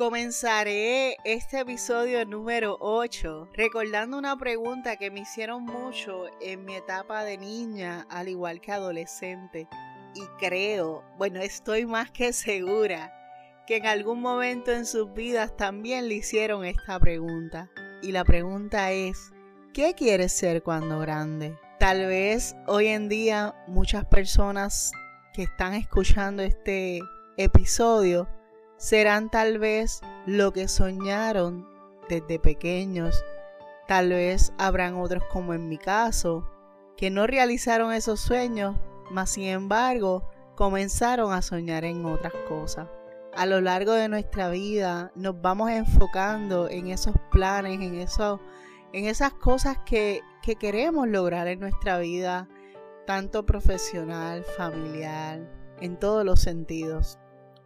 Comenzaré este episodio número 8 recordando una pregunta que me hicieron mucho en mi etapa de niña, al igual que adolescente. Y creo, bueno, estoy más que segura que en algún momento en sus vidas también le hicieron esta pregunta. Y la pregunta es, ¿qué quieres ser cuando grande? Tal vez hoy en día muchas personas que están escuchando este episodio serán tal vez lo que soñaron desde pequeños. Tal vez habrán otros como en mi caso, que no realizaron esos sueños, mas sin embargo comenzaron a soñar en otras cosas. A lo largo de nuestra vida nos vamos enfocando en esos planes, en, eso, en esas cosas que que queremos lograr en nuestra vida, tanto profesional, familiar, en todos los sentidos.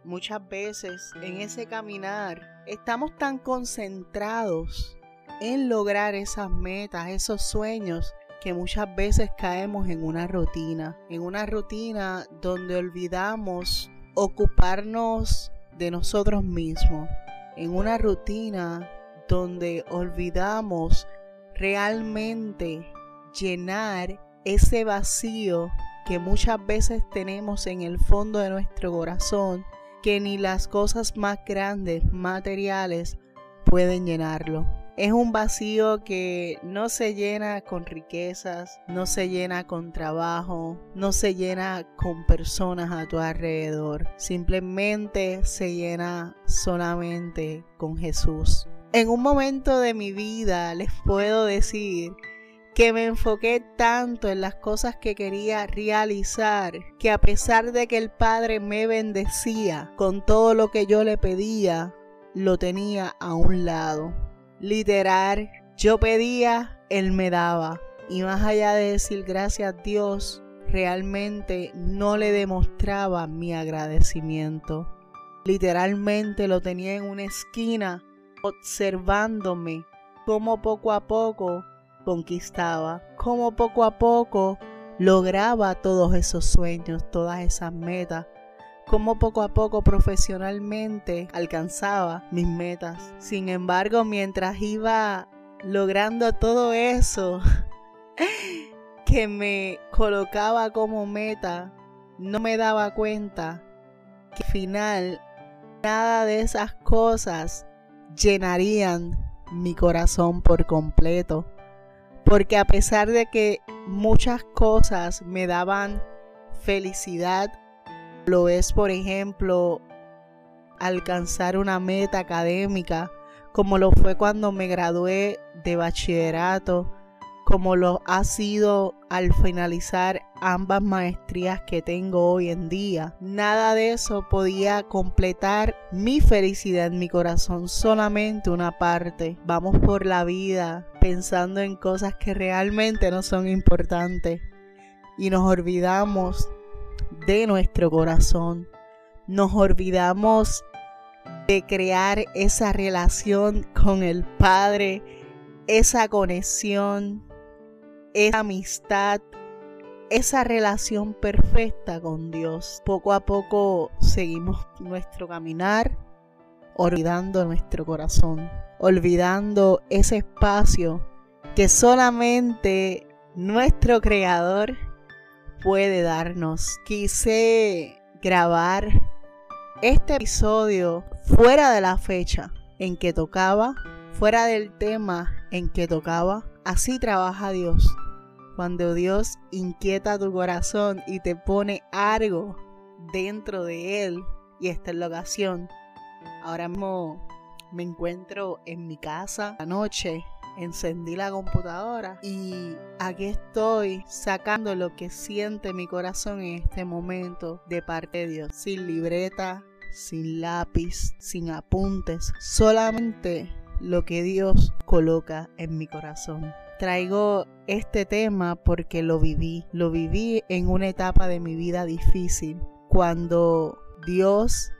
Muchas veces en ese caminar estamos tan concentrados en lograr esas metas, esos sueños, que muchas veces caemos en una rutina, en una rutina donde olvidamos ocuparnos de nosotros mismos, en una rutina donde olvidamos realmente llenar ese vacío que muchas veces tenemos en el fondo de nuestro corazón, que ni las cosas más grandes, materiales, pueden llenarlo. Es un vacío que no se llena con riquezas, no se llena con trabajo, no se llena con personas a tu alrededor. Simplemente se llena solamente con Jesús. En un momento de mi vida les puedo decir que me enfoqué tanto en las cosas que quería realizar que a pesar de que el Padre me bendecía con todo lo que yo le pedía, lo tenía a un lado. Literal, yo pedía, Él me daba. Y más allá de decir gracias a Dios, realmente no le demostraba mi agradecimiento. Literalmente lo tenía en una esquina observándome cómo poco a poco conquistaba, cómo poco a poco lograba todos esos sueños, todas esas metas, cómo poco a poco profesionalmente alcanzaba mis metas. Sin embargo, mientras iba logrando todo eso que me colocaba como meta, no me daba cuenta que al final nada de esas cosas llenarían mi corazón por completo. Porque a pesar de que muchas cosas me daban felicidad, lo es por ejemplo alcanzar una meta académica, como lo fue cuando me gradué de bachillerato, como lo ha sido al finalizar ambas maestrías que tengo hoy en día. Nada de eso podía completar mi felicidad en mi corazón, solamente una parte. Vamos por la vida pensando en cosas que realmente no son importantes y nos olvidamos de nuestro corazón. Nos olvidamos de crear esa relación con el Padre, esa conexión esa amistad, esa relación perfecta con Dios. Poco a poco seguimos nuestro caminar, olvidando nuestro corazón, olvidando ese espacio que solamente nuestro Creador puede darnos. Quise grabar este episodio fuera de la fecha en que tocaba, fuera del tema en que tocaba. Así trabaja Dios. Cuando Dios inquieta tu corazón y te pone algo dentro de Él y esta es la ocasión. Ahora mismo me encuentro en mi casa anoche. Encendí la computadora y aquí estoy sacando lo que siente mi corazón en este momento de parte de Dios. Sin libreta, sin lápiz, sin apuntes, solamente lo que Dios coloca en mi corazón. Traigo este tema porque lo viví, lo viví en una etapa de mi vida difícil, cuando Dios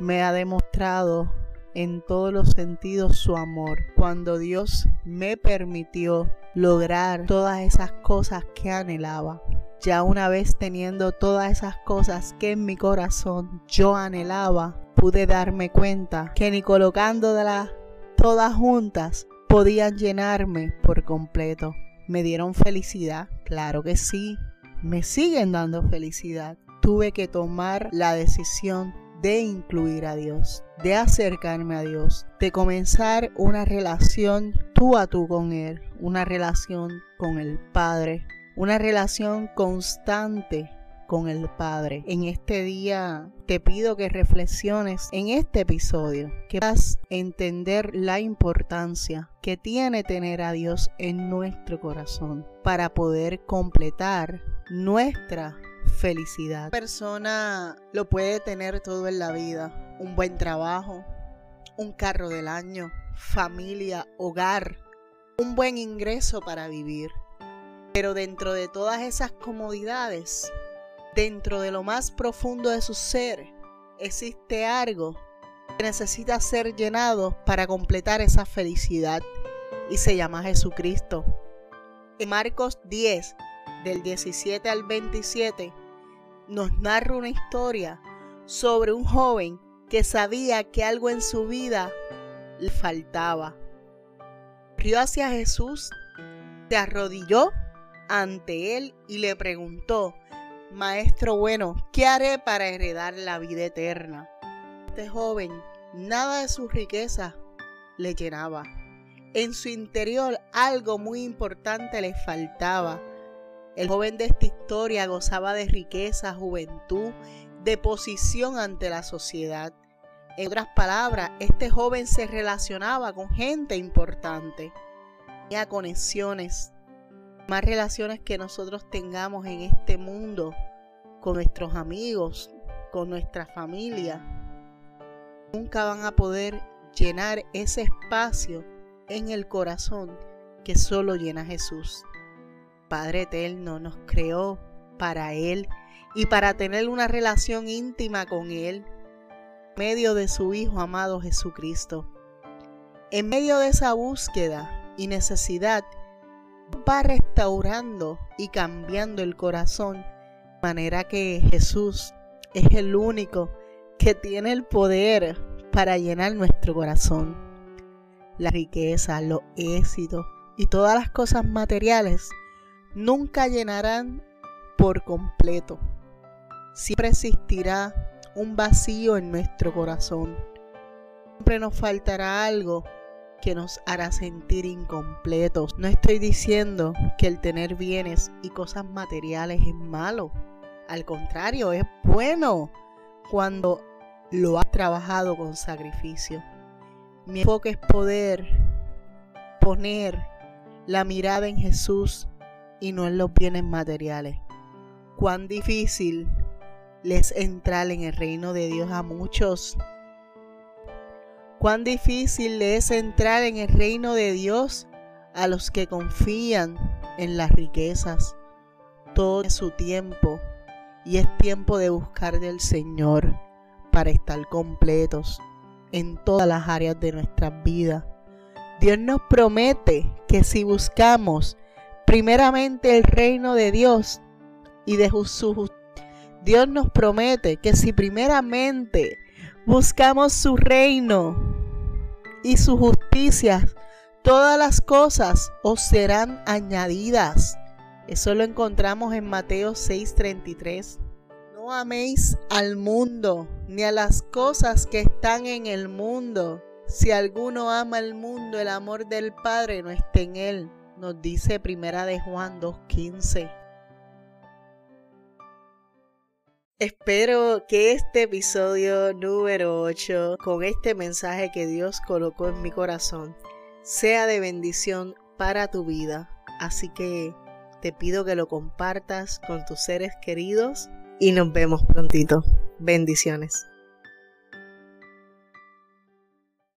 me ha demostrado en todos los sentidos su amor, cuando Dios me permitió lograr todas esas cosas que anhelaba. Ya una vez teniendo todas esas cosas que en mi corazón yo anhelaba, pude darme cuenta que ni colocándolas todas juntas podían llenarme por completo. ¿Me dieron felicidad? Claro que sí. Me siguen dando felicidad. Tuve que tomar la decisión de incluir a Dios, de acercarme a Dios, de comenzar una relación tú a tú con Él, una relación con el Padre, una relación constante con el Padre. En este día te pido que reflexiones en este episodio, que a entender la importancia que tiene tener a Dios en nuestro corazón para poder completar nuestra felicidad. Persona lo puede tener todo en la vida, un buen trabajo, un carro del año, familia, hogar, un buen ingreso para vivir. Pero dentro de todas esas comodidades, dentro de lo más profundo de su ser, existe algo que necesita ser llenado para completar esa felicidad y se llama Jesucristo. En Marcos 10, del 17 al 27, nos narra una historia sobre un joven que sabía que algo en su vida le faltaba. Corrió hacia Jesús, se arrodilló ante él y le preguntó, Maestro bueno, ¿qué haré para heredar la vida eterna? Este joven, nada de su riqueza le llenaba. En su interior algo muy importante le faltaba el joven de esta historia gozaba de riqueza, juventud, de posición ante la sociedad. En otras palabras, este joven se relacionaba con gente importante, tenía conexiones, más relaciones que nosotros tengamos en este mundo con nuestros amigos, con nuestra familia. Nunca van a poder llenar ese espacio en el corazón que solo llena Jesús. Padre Eterno nos creó para Él y para tener una relación íntima con Él, medio de su Hijo amado Jesucristo. En medio de esa búsqueda y necesidad, va restaurando y cambiando el corazón, de manera que Jesús es el único que tiene el poder para llenar nuestro corazón. La riqueza, los éxitos y todas las cosas materiales nunca llenarán por completo. Siempre existirá un vacío en nuestro corazón. Siempre nos faltará algo que nos hará sentir incompletos. No estoy diciendo que el tener bienes y cosas materiales es malo. Al contrario, es bueno cuando lo has trabajado con sacrificio. Mi enfoque es poder poner la mirada en Jesús y no en los bienes materiales. Cuán difícil les entrar en el reino de Dios a muchos. Cuán difícil es entrar en el reino de Dios a los que confían en las riquezas. Todo es su tiempo y es tiempo de buscar del Señor para estar completos en todas las áreas de nuestras vidas. Dios nos promete que si buscamos primeramente el reino de Dios y de su Dios nos promete que si primeramente buscamos su reino y su justicia, todas las cosas os serán añadidas. Eso lo encontramos en Mateo 6:33. No améis al mundo ni a las cosas que están en el mundo. Si alguno ama el mundo, el amor del Padre no está en él nos dice Primera de Juan 2.15. Espero que este episodio número 8, con este mensaje que Dios colocó en mi corazón, sea de bendición para tu vida. Así que te pido que lo compartas con tus seres queridos y nos vemos prontito. Bendiciones.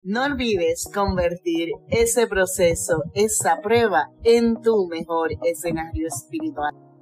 No olvides convertir ese proceso, esa prueba, en tu mejor escenario espiritual.